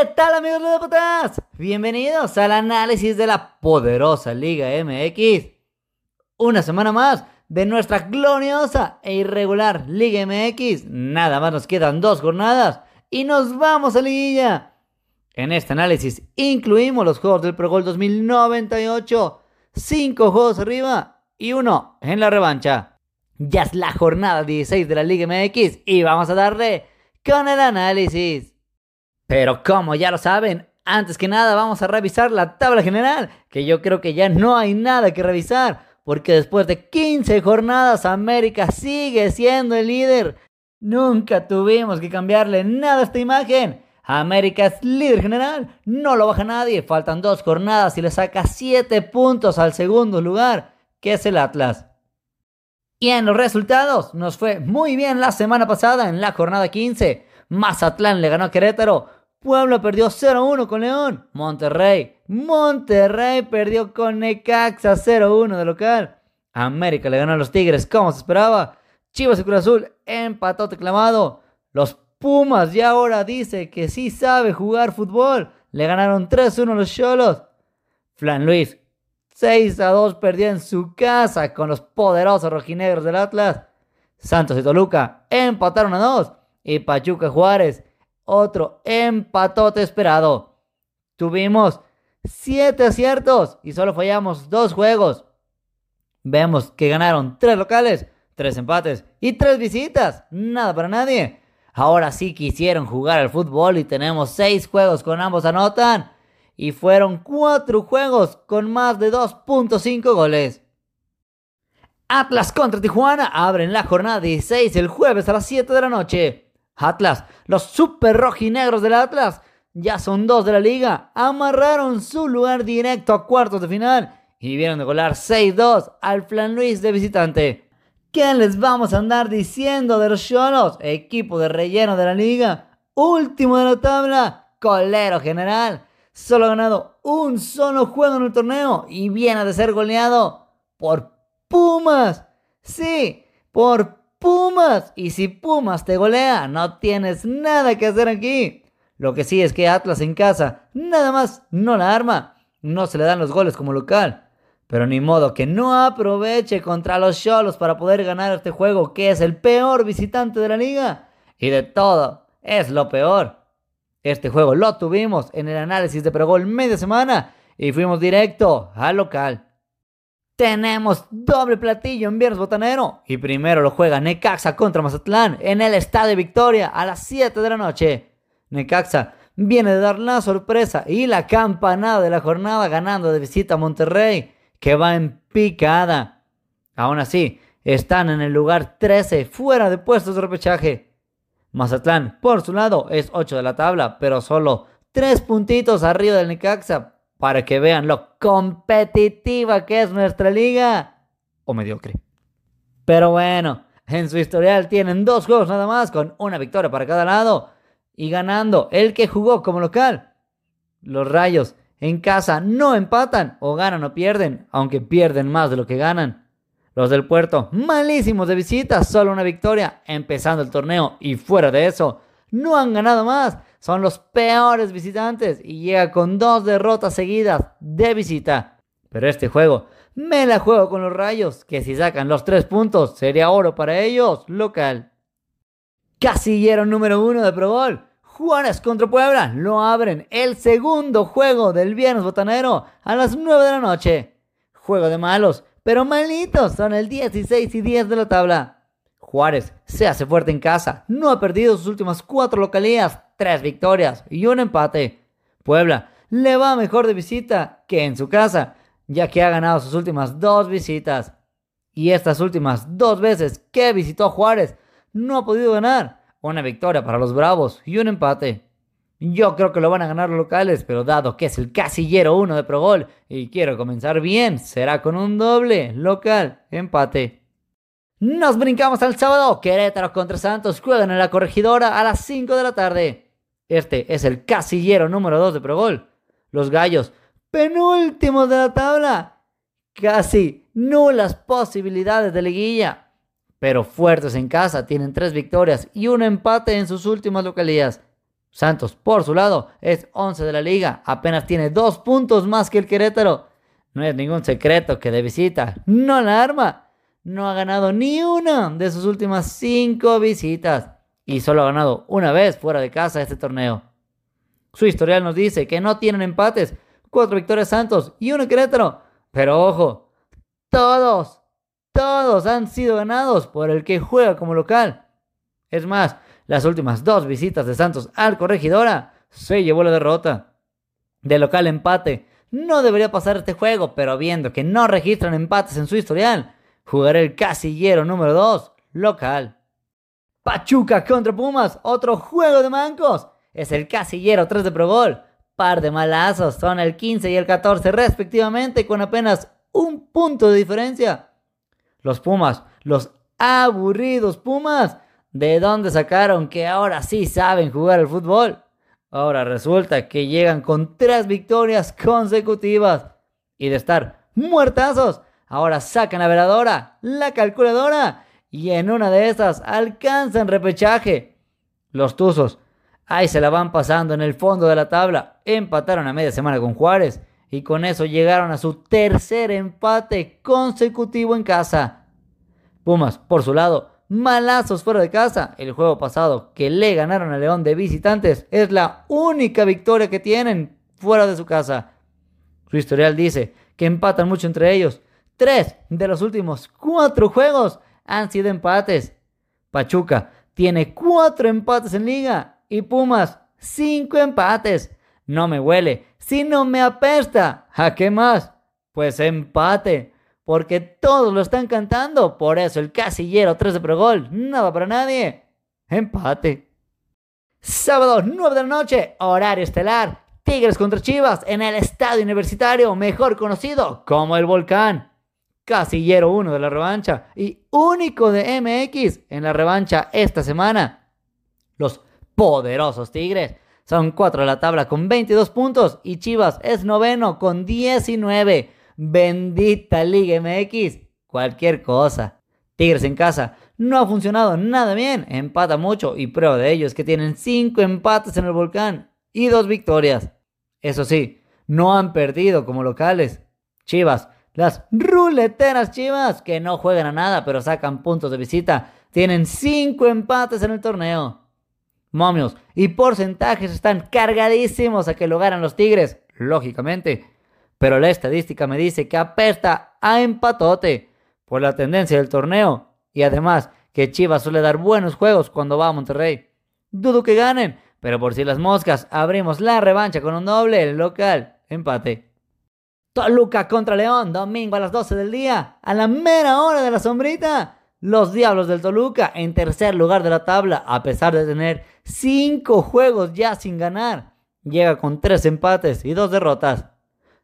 ¿Qué tal amigos de Potas? Bienvenidos al análisis de la poderosa Liga MX. Una semana más de nuestra gloriosa e irregular Liga MX. Nada más nos quedan dos jornadas y nos vamos a liguilla. En este análisis incluimos los juegos del Pro Gol 2098, 5 juegos arriba y uno en la revancha. Ya es la jornada 16 de la Liga MX y vamos a darle con el análisis. Pero como ya lo saben, antes que nada vamos a revisar la tabla general, que yo creo que ya no hay nada que revisar, porque después de 15 jornadas América sigue siendo el líder. Nunca tuvimos que cambiarle nada a esta imagen. América es líder general, no lo baja nadie, faltan dos jornadas y le saca 7 puntos al segundo lugar, que es el Atlas. Y en los resultados, nos fue muy bien la semana pasada en la jornada 15. Mazatlán le ganó a Querétaro, Puebla perdió 0-1 con León. Monterrey. Monterrey perdió con Necaxa 0-1 de local. América le ganó a los Tigres como se esperaba. Chivas y Cruz Azul empató teclamado. Los Pumas ya ahora dice que sí sabe jugar fútbol. Le ganaron 3-1 los Cholos. Flan Luis 6-2 perdió en su casa con los poderosos rojinegros del Atlas. Santos y Toluca empataron a 2. Y Pachuca Juárez otro empatote esperado. Tuvimos siete aciertos y solo fallamos dos juegos. Vemos que ganaron tres locales, tres empates y tres visitas. Nada para nadie. Ahora sí quisieron jugar al fútbol y tenemos seis juegos con ambos anotan. Y fueron cuatro juegos con más de 2.5 goles. Atlas contra Tijuana abren la jornada 16 el jueves a las 7 de la noche. Atlas, los super rojinegros del Atlas, ya son dos de la liga, amarraron su lugar directo a cuartos de final y vieron de golar 6-2 al Flan Luis de visitante. ¿Qué les vamos a andar diciendo de los Cholos? Equipo de relleno de la liga, último de la tabla, colero general. Solo ha ganado un solo juego en el torneo y viene de ser goleado por Pumas. Sí, por Pumas. Y si Pumas te golea, no tienes nada que hacer aquí. Lo que sí es que Atlas en casa nada más no la arma. No se le dan los goles como local. Pero ni modo que no aproveche contra los Cholos para poder ganar este juego, que es el peor visitante de la liga. Y de todo, es lo peor. Este juego lo tuvimos en el análisis de Pregol media semana y fuimos directo al local. Tenemos doble platillo en Viernes Botanero. Y primero lo juega Necaxa contra Mazatlán en el Estadio Victoria a las 7 de la noche. Necaxa viene de dar la sorpresa y la campanada de la jornada ganando de visita a Monterrey, que va en picada. Aún así, están en el lugar 13, fuera de puestos de repechaje. Mazatlán, por su lado, es 8 de la tabla, pero solo 3 puntitos arriba del Necaxa, para que vean lo competitiva que es nuestra liga. O mediocre. Pero bueno, en su historial tienen dos juegos nada más, con una victoria para cada lado. Y ganando el que jugó como local. Los rayos en casa no empatan, o ganan o pierden, aunque pierden más de lo que ganan. Los del puerto, malísimos de visita, solo una victoria, empezando el torneo y fuera de eso, no han ganado más son los peores visitantes y llega con dos derrotas seguidas de visita. Pero este juego me la juego con los rayos, que si sacan los tres puntos sería oro para ellos, local. Casillero número uno de Pro Bowl. Juárez contra Puebla lo abren el segundo juego del viernes botanero a las 9 de la noche. Juego de malos, pero malitos son el 16 y 10 de la tabla. Juárez se hace fuerte en casa, no ha perdido sus últimas cuatro localías, tres victorias y un empate. Puebla le va mejor de visita que en su casa, ya que ha ganado sus últimas dos visitas. Y estas últimas dos veces que visitó Juárez, no ha podido ganar. Una victoria para los Bravos y un empate. Yo creo que lo van a ganar los locales, pero dado que es el casillero 1 de Pro Gol y quiero comenzar bien, será con un doble local empate. Nos brincamos al sábado. Querétaro contra Santos juegan en la corregidora a las 5 de la tarde. Este es el casillero número 2 de Pro Gol. Los gallos, penúltimos de la tabla. Casi nulas posibilidades de liguilla. Pero fuertes en casa, tienen tres victorias y un empate en sus últimas localías. Santos, por su lado, es 11 de la liga, apenas tiene dos puntos más que el Querétaro. No es ningún secreto que de visita no la arma. No ha ganado ni una de sus últimas cinco visitas y solo ha ganado una vez fuera de casa este torneo. Su historial nos dice que no tienen empates, cuatro victorias Santos y uno Querétaro. Pero ojo, todos, todos han sido ganados por el que juega como local. Es más, las últimas dos visitas de Santos al Corregidora se llevó la derrota. De local empate. No debería pasar este juego, pero viendo que no registran empates en su historial, jugaré el casillero número 2, local. Pachuca contra Pumas, otro juego de mancos. Es el casillero 3 de Pro Gol. Par de malazos, son el 15 y el 14 respectivamente, con apenas un punto de diferencia. Los Pumas, los aburridos Pumas, ¿De dónde sacaron que ahora sí saben jugar al fútbol? Ahora resulta que llegan con tres victorias consecutivas. Y de estar muertazos, ahora sacan la veladora, la calculadora, y en una de esas alcanzan repechaje. Los Tuzos, ahí se la van pasando en el fondo de la tabla. Empataron a media semana con Juárez y con eso llegaron a su tercer empate consecutivo en casa. Pumas, por su lado, malazos fuera de casa. El juego pasado que le ganaron a León de visitantes es la única victoria que tienen fuera de su casa. Su historial dice que empatan mucho entre ellos. Tres de los últimos cuatro juegos han sido empates. Pachuca tiene cuatro empates en liga y Pumas cinco empates. No me huele, si no me apesta. ¿A qué más? Pues empate porque todos lo están cantando. Por eso el casillero 3 de Progol, nada para nadie. Empate. Sábado 9 de la noche, horario estelar. Tigres contra Chivas en el estadio universitario, mejor conocido como el Volcán. Casillero 1 de la revancha y único de MX en la revancha esta semana. Los poderosos Tigres son 4 de la tabla con 22 puntos y Chivas es noveno con 19. Bendita Liga MX. Cualquier cosa. Tigres en casa. No ha funcionado nada bien. Empata mucho y prueba de ello es que tienen 5 empates en el volcán y 2 victorias. Eso sí, no han perdido como locales. Chivas, las ruleteras Chivas, que no juegan a nada pero sacan puntos de visita, tienen 5 empates en el torneo. Momios y porcentajes están cargadísimos a que lo ganan los Tigres, lógicamente pero la estadística me dice que apesta a empatote por la tendencia del torneo y además que Chivas suele dar buenos juegos cuando va a Monterrey. Dudo que ganen, pero por si las moscas abrimos la revancha con un doble local empate. Toluca contra León, domingo a las 12 del día, a la mera hora de la sombrita. Los Diablos del Toluca en tercer lugar de la tabla, a pesar de tener 5 juegos ya sin ganar. Llega con 3 empates y 2 derrotas.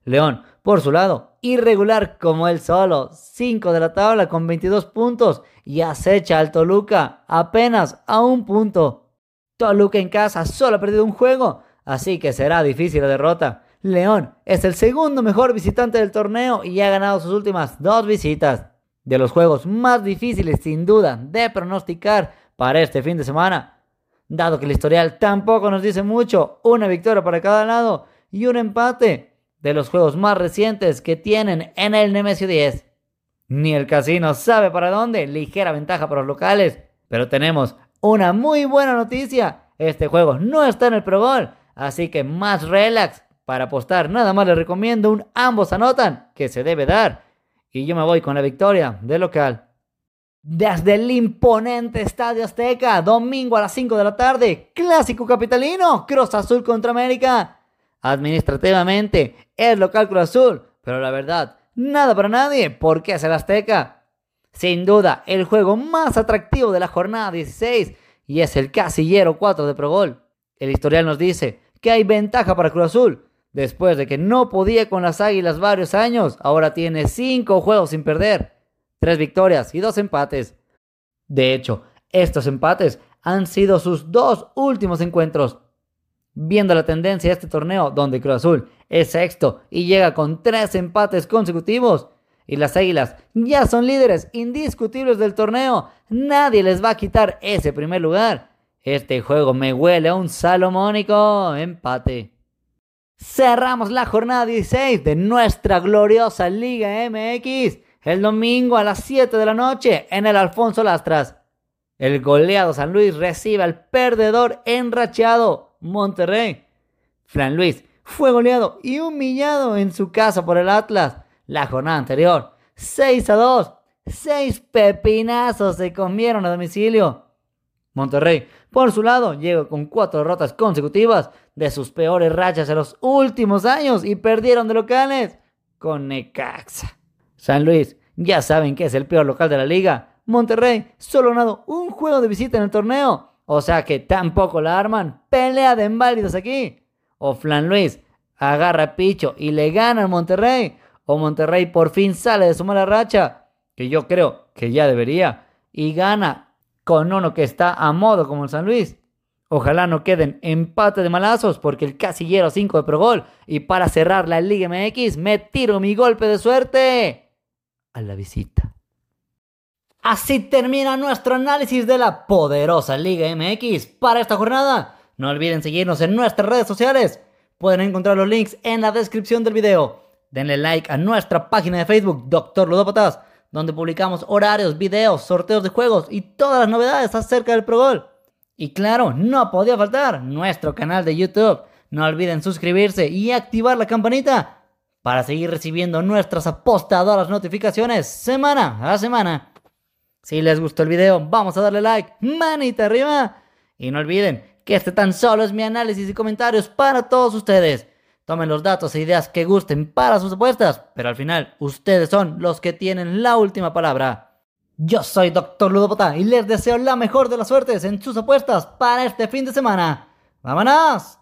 León, por su lado, irregular como él solo, 5 de la tabla con 22 puntos y acecha al Toluca apenas a un punto. Toluca en casa solo ha perdido un juego, así que será difícil la derrota. León es el segundo mejor visitante del torneo y ha ganado sus últimas dos visitas. De los juegos más difíciles sin duda de pronosticar para este fin de semana. Dado que el historial tampoco nos dice mucho, una victoria para cada lado y un empate de los juegos más recientes que tienen en el Nemesio 10. Ni el casino sabe para dónde, ligera ventaja para los locales. Pero tenemos una muy buena noticia. Este juego no está en el Pro así que más relax. Para apostar, nada más les recomiendo un ambos anotan que se debe dar. Y yo me voy con la victoria del local. Desde el imponente Estadio Azteca, domingo a las 5 de la tarde, clásico capitalino, Cruz Azul contra América. Administrativamente es local Cruz Azul, pero la verdad, nada para nadie porque es el Azteca. Sin duda, el juego más atractivo de la jornada 16 y es el casillero 4 de Pro Gol. El historial nos dice que hay ventaja para Cruz Azul. Después de que no podía con las Águilas varios años, ahora tiene 5 juegos sin perder, 3 victorias y 2 empates. De hecho, estos empates han sido sus dos últimos encuentros viendo la tendencia de este torneo donde Cruz Azul es sexto y llega con tres empates consecutivos. Y las Águilas ya son líderes indiscutibles del torneo. Nadie les va a quitar ese primer lugar. Este juego me huele a un salomónico empate. Cerramos la jornada 16 de nuestra gloriosa Liga MX el domingo a las 7 de la noche en el Alfonso Lastras. El goleado San Luis recibe al perdedor enrachado Monterrey. Fran Luis fue goleado y humillado en su casa por el Atlas la jornada anterior. 6 a 2. 6 pepinazos se comieron a domicilio. Monterrey, por su lado, llegó con cuatro derrotas consecutivas de sus peores rachas en los últimos años y perdieron de locales con Necaxa. San Luis, ya saben que es el peor local de la liga. Monterrey solo ha ganado un juego de visita en el torneo, o sea que tampoco la arman. Pelea de inválidos aquí. O Flan Luis agarra picho y le gana al Monterrey. O Monterrey por fin sale de su mala racha, que yo creo que ya debería, y gana con uno que está a modo como el San Luis. Ojalá no queden empate de malazos porque el casillero 5 de Progol. Y para cerrar la Liga MX me tiro mi golpe de suerte a la visita. Así termina nuestro análisis de la poderosa Liga MX para esta jornada. No olviden seguirnos en nuestras redes sociales. Pueden encontrar los links en la descripción del video. Denle like a nuestra página de Facebook, Doctor Ludópatas donde publicamos horarios, videos, sorteos de juegos y todas las novedades acerca del Pro Gol. Y claro, no podía faltar nuestro canal de YouTube. No olviden suscribirse y activar la campanita para seguir recibiendo nuestras apostadoras notificaciones semana a semana. Si les gustó el video, vamos a darle like, manita arriba. Y no olviden que este tan solo es mi análisis y comentarios para todos ustedes. Tomen los datos e ideas que gusten para sus apuestas, pero al final ustedes son los que tienen la última palabra. Yo soy Dr. Ludopota y les deseo la mejor de las suertes en sus apuestas para este fin de semana. ¡Vámonos!